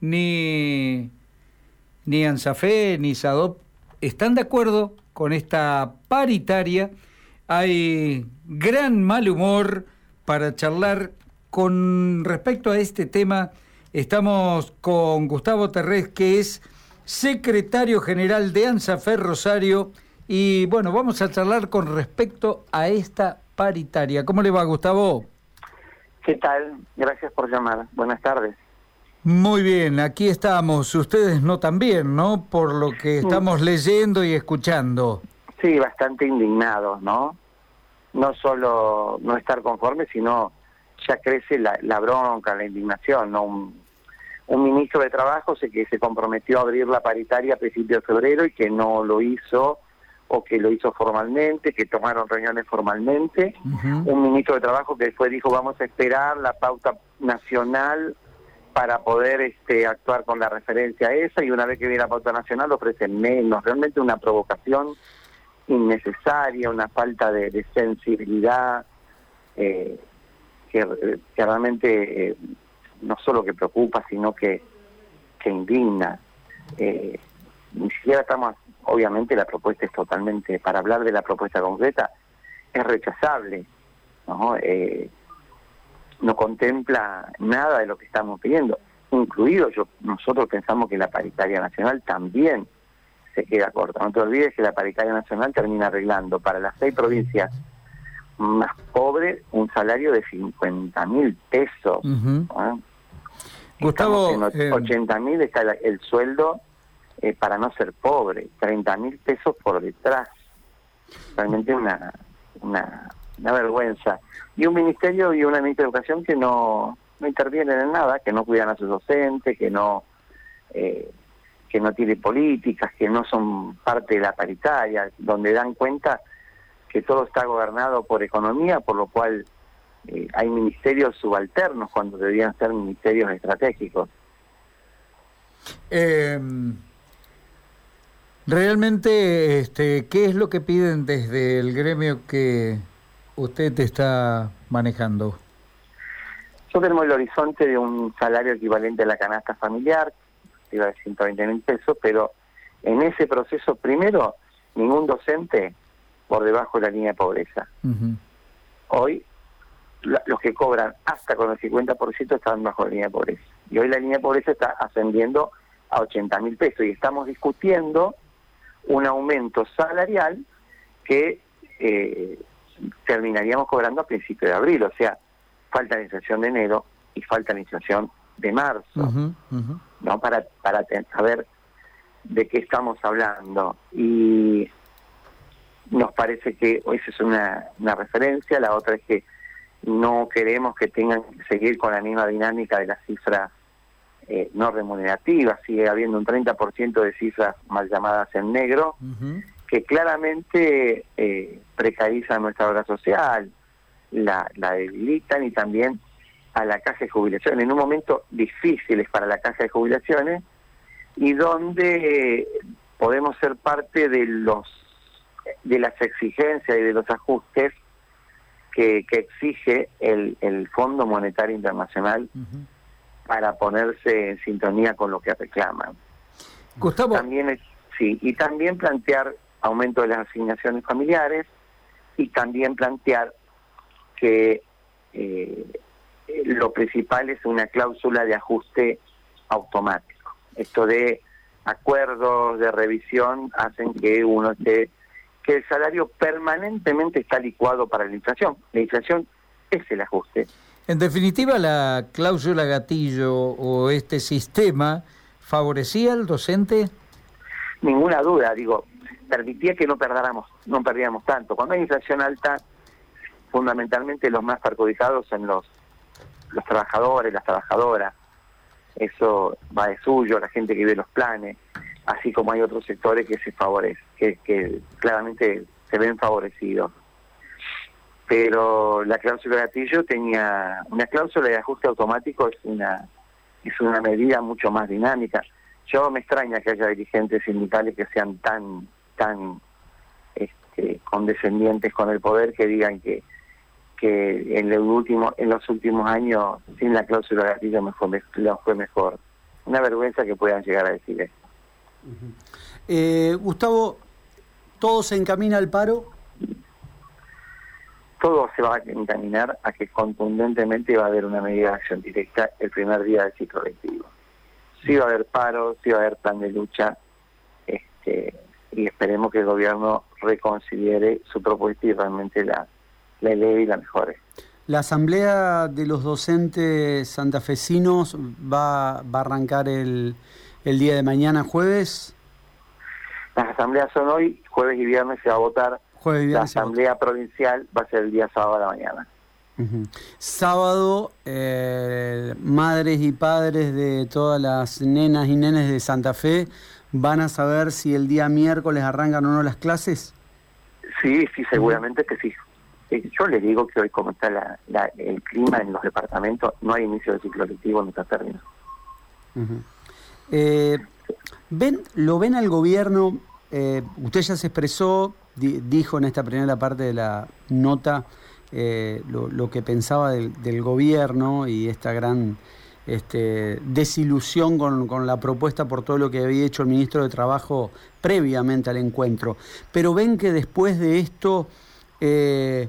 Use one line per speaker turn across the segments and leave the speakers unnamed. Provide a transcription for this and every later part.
ni, ni ANSAFE ni SADOP están de acuerdo con esta paritaria. Hay gran mal humor para charlar con respecto a este tema. Estamos con Gustavo Terrés, que es secretario general de ANSAFE Rosario. Y bueno, vamos a charlar con respecto a esta paritaria. ¿Cómo le va, Gustavo?
¿Qué tal? Gracias por llamar. Buenas tardes.
Muy bien, aquí estamos. Ustedes no también, ¿no? Por lo que estamos leyendo y escuchando.
Sí, bastante indignados, ¿no? No solo no estar conformes, sino ya crece la, la bronca, la indignación, ¿no? Un, un ministro de Trabajo sé que se comprometió a abrir la paritaria a principios de febrero y que no lo hizo o que lo hizo formalmente, que tomaron reuniones formalmente. Un ministro de Trabajo que después dijo vamos a esperar la pauta nacional para poder este, actuar con la referencia a esa y una vez que viene la pauta nacional ofrecen menos. Realmente una provocación innecesaria, una falta de, sensibilidad eh, que, realmente eh, no solo que preocupa, sino que, que indigna. Eh, ni siquiera estamos obviamente la propuesta es totalmente, para hablar de la propuesta concreta, es rechazable, ¿no? Eh, no contempla nada de lo que estamos pidiendo, incluido yo, nosotros pensamos que la paritaria nacional también se queda corta. No te olvides que la paritaria nacional termina arreglando para las seis provincias más pobres un salario de 50 mil pesos.
Gustavo,
en 80 eh, mil está el sueldo eh, para no ser pobre, 30 mil pesos por detrás. Realmente una, una, vergüenza. Y un ministerio y una ministra de Educación que no, no intervienen en nada, que no cuidan a sus docentes, que no, eh, que no tiene políticas, que no son parte de la paritaria, donde dan cuenta que todo está gobernado por economía, por lo cual eh, hay ministerios subalternos cuando deberían ser ministerios estratégicos.
Eh, Realmente, este, ¿qué es lo que piden desde el gremio que usted está manejando?
Yo tenemos el horizonte de un salario equivalente a la canasta familiar, iba de 120 mil pesos, pero en ese proceso, primero, ningún docente por debajo de la línea de pobreza. Hoy, los que cobran hasta con el 50% están bajo la línea de pobreza. Y hoy la línea de pobreza está ascendiendo a 80 mil pesos y estamos discutiendo un aumento salarial que eh, terminaríamos cobrando a principios de abril, o sea, falta la inflación de enero y falta la inflación de marzo, ¿no? Para, para saber de qué estamos hablando. Y nos parece que esa es una, una referencia, la otra es que no queremos que tengan que seguir con la misma dinámica de las cifras eh, no remunerativas, sigue habiendo un 30% de cifras mal llamadas en negro, que claramente eh, precarizan nuestra obra social, la, la debilitan y también a la caja de jubilaciones, en un momento difícil para la caja de jubilaciones y donde podemos ser parte de los de las exigencias y de los ajustes que, que exige el, el Fondo Monetario Internacional para ponerse en sintonía con lo que reclaman.
Gustavo.
También sí, y también plantear aumento de las asignaciones familiares y también plantear que eh, lo principal es una cláusula de ajuste automático. Esto de acuerdos de revisión hacen que uno esté que el salario permanentemente está licuado para la inflación. La inflación es el ajuste.
En definitiva, la cláusula gatillo o este sistema favorecía al docente.
Ninguna duda, digo, permitía que no perdáramos, no perdíamos tanto. Cuando hay inflación alta, fundamentalmente los más perjudicados son los los trabajadores, las trabajadoras. Eso va de suyo, la gente que ve los planes, así como hay otros sectores que se favorecen, que, que claramente se ven favorecidos pero la cláusula de gatillo tenía una cláusula de ajuste automático es una es una medida mucho más dinámica. Yo me extraña que haya dirigentes sindicales que sean tan tan este, condescendientes con el poder que digan que que en el último en los últimos años sin la cláusula de gatillo me fue, fue mejor. una vergüenza que puedan llegar a decir esto.
Eh, Gustavo, ¿todo se encamina al paro?
Todo se va a encaminar a que contundentemente va a haber una medida de acción directa el primer día del ciclo lectivo. Sí va a haber paro, sí va a haber plan de lucha, este, y esperemos que el gobierno reconsidere su propuesta y realmente la, la eleve y la mejore.
La asamblea de los docentes santafesinos va, va a arrancar el, el día de mañana, jueves.
Las asambleas son hoy, jueves y viernes se va a votar. la asamblea provincial va a ser el día sábado a la mañana.
Sábado, eh, madres y padres de todas las nenas y nenes de Santa Fe van a saber si el día miércoles arrancan o no las clases.
Sí, sí, seguramente que sí. Eh, yo le digo que hoy como está la, el clima en los departamentos, no hay inicio de ciclo lectivo está término.
Eh, ¿ven, ¿Lo ven al gobierno? Eh, usted ya se expresó, dijo en esta primera parte de la nota lo, que pensaba del, del, gobierno y esta gran este, desilusión con, con, la propuesta por todo lo que había hecho el ministro de Trabajo previamente al encuentro. Pero ven que después de esto eh,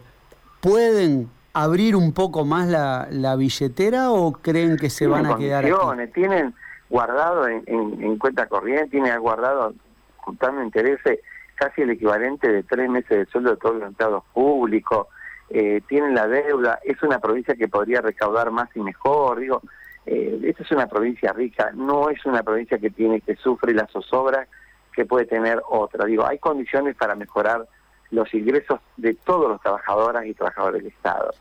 pueden abrir un poco más la, la, billetera o creen que se van a quedar aquí?
Tienen guardado en, en, cuenta corriente, tienen guardado juntando intereses casi el equivalente de tres meses de sueldo de todos los empleados públicos, eh, tienen la deuda, es una provincia que podría recaudar más y mejor, digo, eh, esta es una provincia rica, no es una provincia que tiene que sufre la zozobra que puede tener otra. Digo, hay condiciones para mejorar los ingresos de todos los trabajadoras y trabajadores del Estado.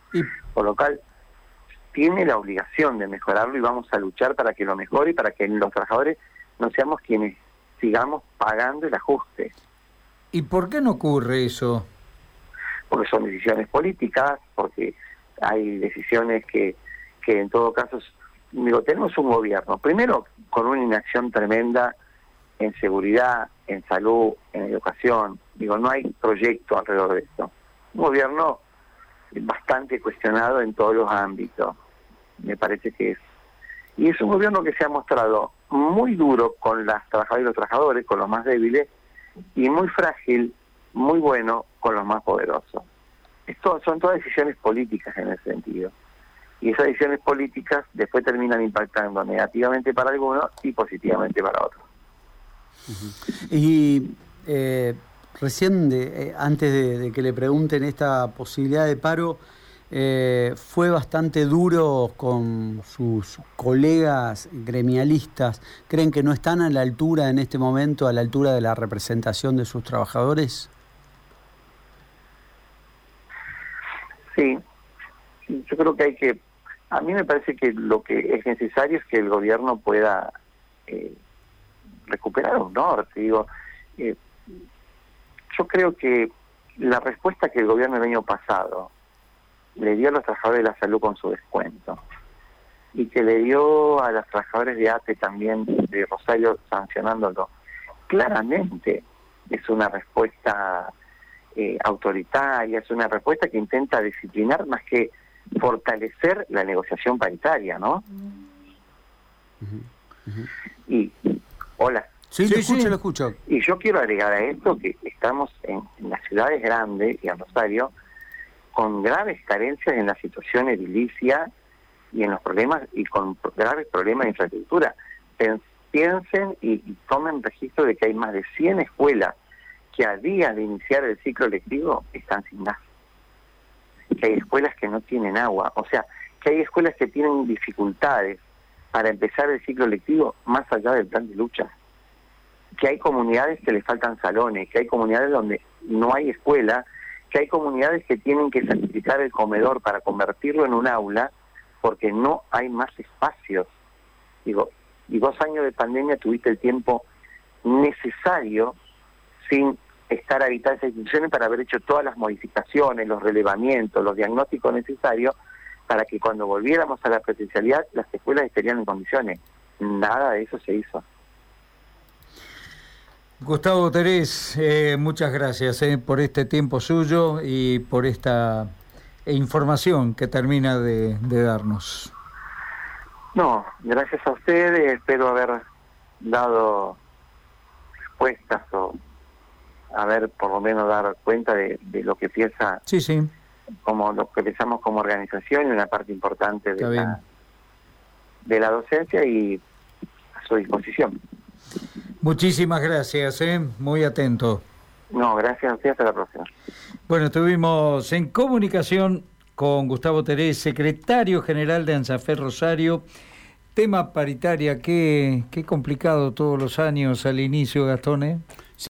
Por lo cual, tiene la obligación de mejorarlo y vamos a luchar para que lo mejore y para que los trabajadores no seamos quienes sigamos pagando el ajuste.
¿Y por qué no ocurre eso?
Porque son decisiones políticas, porque hay decisiones que, que en todo caso digo, tenemos un gobierno, primero con una inacción tremenda en seguridad, en salud, en educación, digo, no hay proyecto alrededor de esto. Un gobierno bastante cuestionado en todos los ámbitos, me parece que es. Y es un gobierno que se ha mostrado muy duro con las trabajadoras y los trabajadores, con los más débiles, y muy frágil, muy bueno con los más poderosos. Esto son todas decisiones políticas en ese sentido y esas decisiones políticas después terminan impactando negativamente para algunos y positivamente para otros.
Y eh, recién, de, eh, antes de, que le pregunten esta posibilidad de paro, eh, fue bastante duro con sus colegas gremialistas. ¿Creen que no están a la altura en este momento, a la altura de la representación de sus trabajadores?
Sí, yo creo que hay que a mí me parece que lo que es necesario es que el gobierno pueda eh, recuperar un norte. Digo, eh, yo creo que la respuesta que el gobierno el año pasado le dio a los trabajadores de la salud con su descuento y que le dio a los trabajadores de ATE también de Rosario sancionándolo, claramente es una respuesta eh, autoritaria, es una respuesta que intenta disciplinar más que fortalecer la negociación paritaria, ¿no? Y, hola.
Sí, lo escucho, lo escucho.
Y yo quiero agregar a esto que estamos en, las ciudades grandes y en Rosario con graves carencias en la situación edilicia y en los problemas y con graves problemas de infraestructura. Piensen y, y, tomen registro de que hay más de 100 escuelas que a día de iniciar el ciclo lectivo están sin gas que hay escuelas que no tienen agua, o sea, que hay escuelas que tienen dificultades para empezar el ciclo lectivo más allá del plan de lucha, que hay comunidades que les faltan salones, que hay comunidades donde no hay escuela, que hay comunidades que tienen que sacrificar el comedor para convertirlo en un aula porque no hay más espacios. Digo, y dos años de pandemia tuviste el tiempo necesario sin estar habitadas esas instituciones para haber hecho todas las modificaciones, los relevamientos, los diagnósticos necesarios para que cuando volviéramos a la presencialidad las escuelas estarían en condiciones. Nada de eso se hizo.
Gustavo Terés, eh, muchas gracias eh, por este tiempo suyo y por esta información que termina de darnos.
No, gracias a ustedes, espero haber dado respuestas o haber por lo menos dar cuenta de, lo que piensa
sí, sí.
como lo que pensamos como organización y una parte importante de la, de la docencia y a su disposición.
Muchísimas gracias, ¿eh? muy atento.
No, gracias a usted, hasta la próxima.
Bueno, estuvimos en comunicación con Gustavo Terés, secretario general de ANSAFE Rosario. Tema paritaria, qué, qué complicado todos los años al inicio, Gastón, ¿eh?